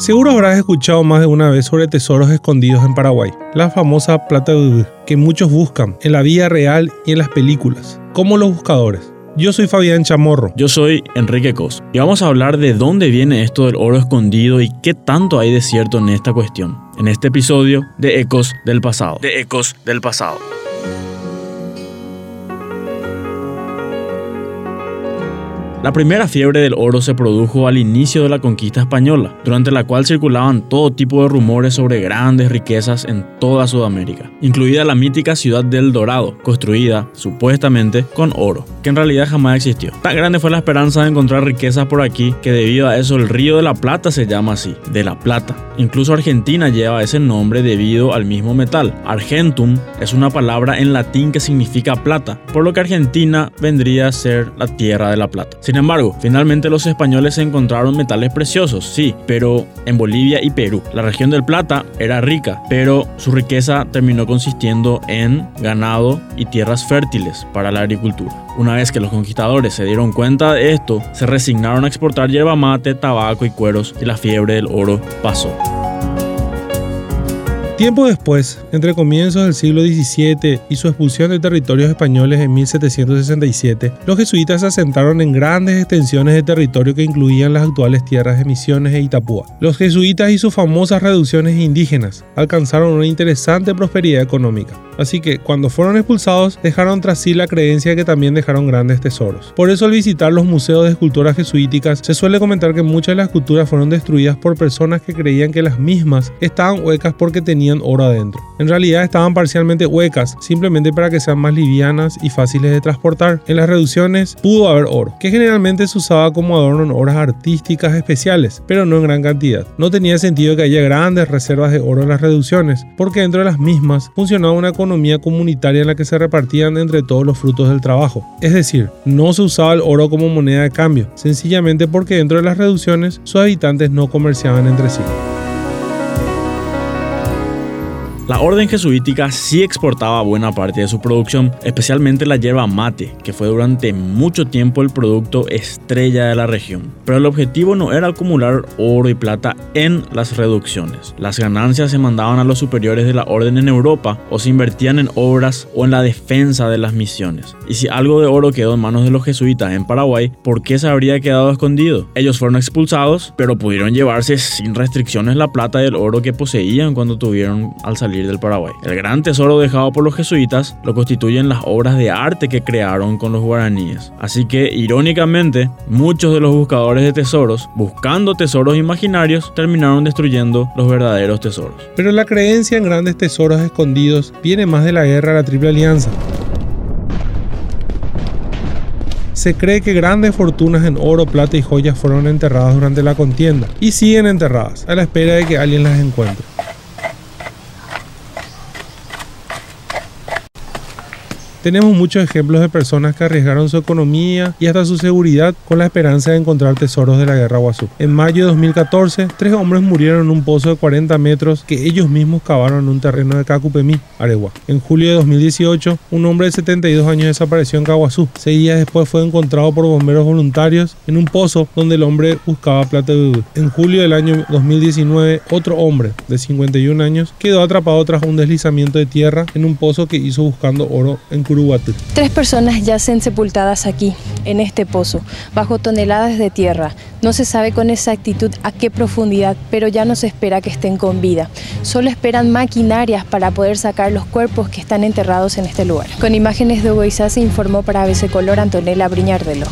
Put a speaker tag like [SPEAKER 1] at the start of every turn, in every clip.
[SPEAKER 1] Seguro habrás escuchado más de una vez sobre tesoros escondidos en Paraguay, la famosa plata de que muchos buscan en la vida real y en las películas, como los buscadores. Yo soy Fabián Chamorro.
[SPEAKER 2] Yo soy Enrique Cos. Y vamos a hablar de dónde viene esto del oro escondido y qué tanto hay de cierto en esta cuestión. En este episodio de Ecos del Pasado.
[SPEAKER 3] De Ecos del Pasado.
[SPEAKER 2] La primera fiebre del oro se produjo al inicio de la conquista española, durante la cual circulaban todo tipo de rumores sobre grandes riquezas en toda Sudamérica, incluida la mítica ciudad del Dorado, construida, supuestamente, con oro, que en realidad jamás existió. Tan grande fue la esperanza de encontrar riquezas por aquí que debido a eso el río de la Plata se llama así, de la Plata. Incluso Argentina lleva ese nombre debido al mismo metal. Argentum es una palabra en latín que significa plata, por lo que Argentina vendría a ser la tierra de la plata. Sin embargo, finalmente los españoles encontraron metales preciosos, sí, pero en Bolivia y Perú. La región del Plata era rica, pero su riqueza terminó consistiendo en ganado y tierras fértiles para la agricultura. Una vez que los conquistadores se dieron cuenta de esto, se resignaron a exportar yerba mate, tabaco y cueros y la fiebre del oro pasó.
[SPEAKER 1] Tiempo después, entre comienzos del siglo XVII y su expulsión de territorios españoles en 1767, los jesuitas se asentaron en grandes extensiones de territorio que incluían las actuales tierras de Misiones e Itapúa. Los jesuitas y sus famosas reducciones indígenas alcanzaron una interesante prosperidad económica. Así que cuando fueron expulsados dejaron tras sí la creencia que también dejaron grandes tesoros. Por eso al visitar los museos de esculturas jesuíticas se suele comentar que muchas de las esculturas fueron destruidas por personas que creían que las mismas estaban huecas porque tenían oro adentro. En realidad estaban parcialmente huecas, simplemente para que sean más livianas y fáciles de transportar. En las reducciones pudo haber oro, que generalmente se usaba como adorno en obras artísticas especiales, pero no en gran cantidad. No tenía sentido que haya grandes reservas de oro en las reducciones, porque dentro de las mismas funcionaba una economía comunitaria en la que se repartían entre todos los frutos del trabajo. Es decir, no se usaba el oro como moneda de cambio, sencillamente porque dentro de las reducciones sus habitantes no comerciaban entre sí.
[SPEAKER 2] La orden jesuítica sí exportaba buena parte de su producción, especialmente la hierba mate, que fue durante mucho tiempo el producto estrella de la región. Pero el objetivo no era acumular oro y plata en las reducciones. Las ganancias se mandaban a los superiores de la orden en Europa o se invertían en obras o en la defensa de las misiones. Y si algo de oro quedó en manos de los jesuitas en Paraguay, ¿por qué se habría quedado escondido? Ellos fueron expulsados, pero pudieron llevarse sin restricciones la plata y el oro que poseían cuando tuvieron al salir del Paraguay. El gran tesoro dejado por los jesuitas lo constituyen las obras de arte que crearon con los guaraníes. Así que, irónicamente, muchos de los buscadores de tesoros, buscando tesoros imaginarios, terminaron destruyendo los verdaderos tesoros.
[SPEAKER 1] Pero la creencia en grandes tesoros escondidos viene más de la guerra de la Triple Alianza. Se cree que grandes fortunas en oro, plata y joyas fueron enterradas durante la contienda y siguen enterradas a la espera de que alguien las encuentre. Tenemos muchos ejemplos de personas que arriesgaron su economía y hasta su seguridad con la esperanza de encontrar tesoros de la guerra Guazú. En mayo de 2014, tres hombres murieron en un pozo de 40 metros que ellos mismos cavaron en un terreno de Cacupemí, Aregua. En julio de 2018, un hombre de 72 años desapareció en Caguazú. Seis días después fue encontrado por bomberos voluntarios en un pozo donde el hombre buscaba plata de En julio del año 2019, otro hombre de 51 años quedó atrapado tras un deslizamiento de tierra en un pozo que hizo buscando oro en
[SPEAKER 4] Tres personas yacen sepultadas aquí, en este pozo, bajo toneladas de tierra. No se sabe con exactitud a qué profundidad, pero ya no se espera que estén con vida. Solo esperan maquinarias para poder sacar los cuerpos que están enterrados en este lugar. Con imágenes de Hugo se informó para ABC Color Antonella Briñardelo.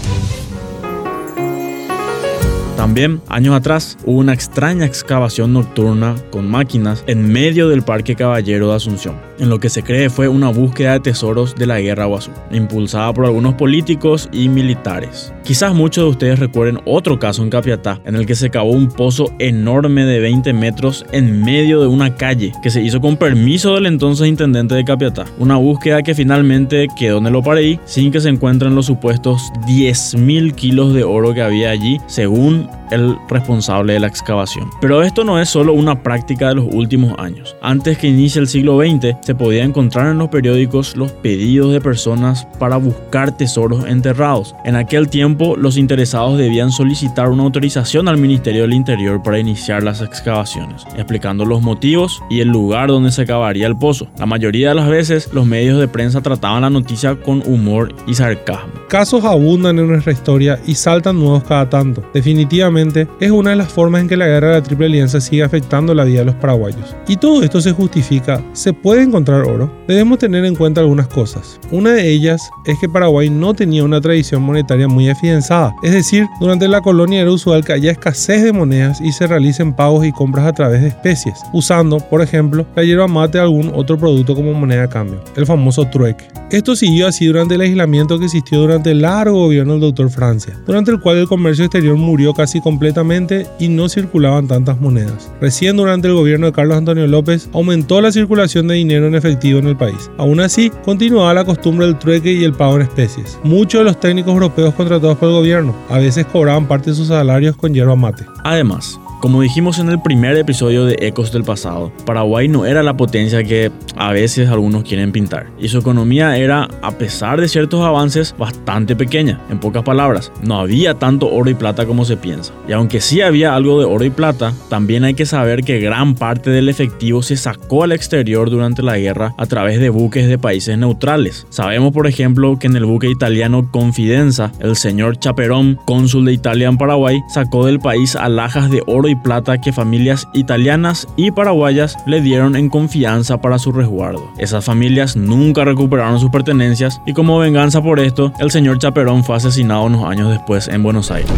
[SPEAKER 2] También, años atrás, hubo una extraña excavación nocturna con máquinas en medio del Parque Caballero de Asunción, en lo que se cree fue una búsqueda de tesoros de la Guerra Guazú, impulsada por algunos políticos y militares. Quizás muchos de ustedes recuerden otro caso en Capiatá, en el que se cavó un pozo enorme de 20 metros en medio de una calle, que se hizo con permiso del entonces intendente de Capiatá. Una búsqueda que finalmente quedó en el Opareí sin que se encuentren los supuestos 10.000 kilos de oro que había allí, según
[SPEAKER 5] el responsable de la excavación. Pero esto no es solo una práctica de los últimos años. Antes que inicie el siglo XX, se podía encontrar en los periódicos los pedidos de personas para buscar tesoros enterrados. En aquel tiempo, los interesados debían solicitar una autorización al Ministerio del Interior para iniciar las excavaciones, explicando los motivos y el lugar donde se cavaría el pozo. La mayoría de las veces, los medios de prensa trataban la noticia con humor y sarcasmo.
[SPEAKER 1] Casos abundan en nuestra historia y saltan nuevos cada tanto. Definitivamente es una de las formas en que la guerra de la Triple Alianza sigue afectando la vida de los paraguayos. Y todo esto se justifica. ¿Se puede encontrar oro? Debemos tener en cuenta algunas cosas. Una de ellas es que Paraguay no tenía una tradición monetaria muy afianzada. Es decir, durante la colonia era usual que haya escasez de monedas y se realicen pagos y compras a través de especies, usando, por ejemplo, la hierba mate o algún otro producto como moneda de cambio, el famoso trueque. Esto siguió así durante el aislamiento que existió durante el largo gobierno del doctor Francia, durante el cual el comercio exterior murió casi completamente y no circulaban tantas monedas. Recién durante el gobierno de Carlos Antonio López aumentó la circulación de dinero en efectivo en el país. Aún así, continuaba la costumbre del trueque y el pago en especies. Muchos de los técnicos europeos contratados por el gobierno a veces cobraban parte de sus salarios con hierba mate.
[SPEAKER 5] Además, como dijimos en el primer episodio de Ecos del pasado, Paraguay no era la potencia que a veces algunos quieren pintar, y su economía era, a pesar de ciertos avances, bastante pequeña. En pocas palabras, no había tanto oro y plata como se piensa. Y aunque sí había algo de oro y plata, también hay que saber que gran parte del efectivo se sacó al exterior durante la guerra a través de buques de países neutrales. Sabemos, por ejemplo, que en el buque italiano Confidenza, el señor Chaperón, cónsul de Italia en Paraguay, sacó del país alhajas de oro y plata que familias italianas y paraguayas le dieron en confianza para su resguardo. Esas familias nunca recuperaron sus pertenencias y como venganza por esto, el señor Chaperón fue asesinado unos años después en Buenos Aires.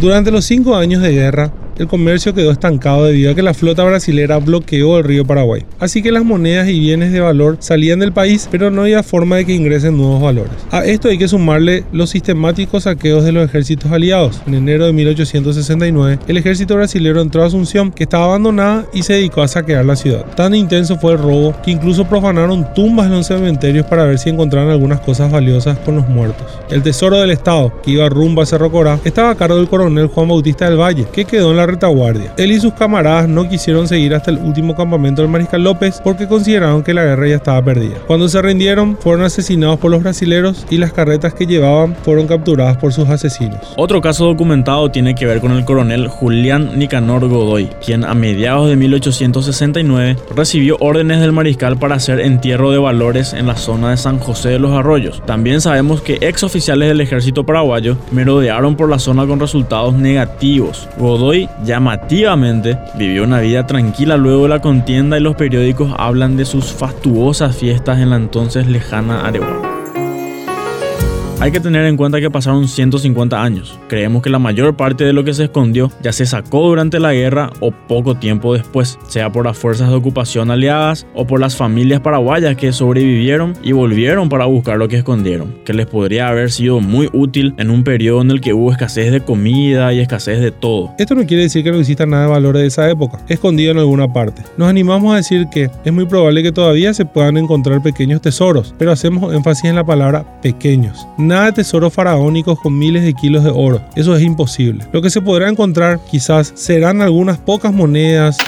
[SPEAKER 1] Durante los cinco años de guerra, el comercio quedó estancado debido a que la flota brasilera bloqueó el río Paraguay. Así que las monedas y bienes de valor salían del país, pero no había forma de que ingresen nuevos valores. A esto hay que sumarle los sistemáticos saqueos de los ejércitos aliados. En enero de 1869, el ejército brasilero entró a Asunción, que estaba abandonada, y se dedicó a saquear la ciudad. Tan intenso fue el robo que incluso profanaron tumbas en los cementerios para ver si encontraban algunas cosas valiosas con los muertos. El tesoro del Estado, que iba rumbo a Cerro Corá, estaba a cargo del coronel Juan Bautista del Valle, que quedó en la retaguardia. Él y sus camaradas no quisieron seguir hasta el último campamento del Mariscal López porque consideraron que la guerra ya estaba perdida. Cuando se rindieron, fueron asesinados por los brasileros y las carretas que llevaban fueron capturadas por sus asesinos.
[SPEAKER 5] Otro caso documentado tiene que ver con el coronel Julián Nicanor Godoy, quien a mediados de 1869 recibió órdenes del mariscal para hacer entierro de valores en la zona de San José de los Arroyos. También sabemos que ex oficiales del ejército paraguayo merodearon por la zona con resultados negativos. Godoy llamativamente vivió una vida tranquila luego de la contienda y los periódicos hablan de sus fastuosas fiestas en la entonces lejana Areguá. Hay que tener en cuenta que pasaron 150 años. Creemos que la mayor parte de lo que se escondió ya se sacó durante la guerra o poco tiempo después, sea por las fuerzas de ocupación aliadas o por las familias paraguayas que sobrevivieron y volvieron para buscar lo que escondieron, que les podría haber sido muy útil en un periodo en el que hubo escasez de comida y escasez de todo.
[SPEAKER 1] Esto no quiere decir que no exista nada de valor de esa época, escondido en alguna parte. Nos animamos a decir que es muy probable que todavía se puedan encontrar pequeños tesoros, pero hacemos énfasis en la palabra pequeños nada de tesoros faraónicos con miles de kilos de oro. Eso es imposible. Lo que se podrá encontrar quizás serán algunas pocas monedas,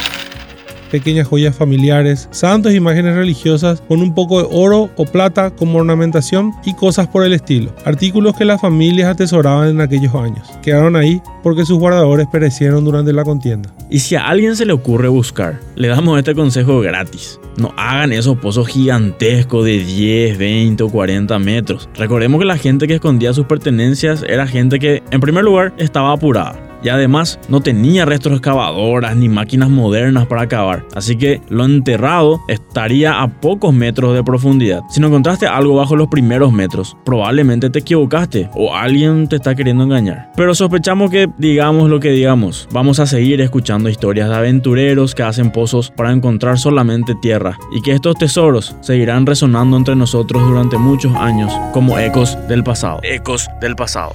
[SPEAKER 1] pequeñas joyas familiares, santos, imágenes religiosas con un poco de oro o plata como ornamentación y cosas por el estilo. Artículos que las familias atesoraban en aquellos años. Quedaron ahí porque sus guardadores perecieron durante la contienda.
[SPEAKER 5] Y si a alguien se le ocurre buscar, le damos este consejo gratis. No hagan esos pozos gigantescos de 10, 20 o 40 metros. Recordemos que la gente que escondía sus pertenencias era gente que, en primer lugar, estaba apurada y además no tenía restos excavadoras ni máquinas modernas para cavar, así que lo enterrado estaría a pocos metros de profundidad. Si no encontraste algo bajo los primeros metros, probablemente te equivocaste o alguien te está queriendo engañar. Pero sospechamos que, digamos lo que digamos, vamos a seguir escuchando historias de aventureros que hacen pozos para encontrar solamente tierra y que estos tesoros seguirán resonando entre nosotros durante muchos años como ecos del pasado. Ecos del pasado.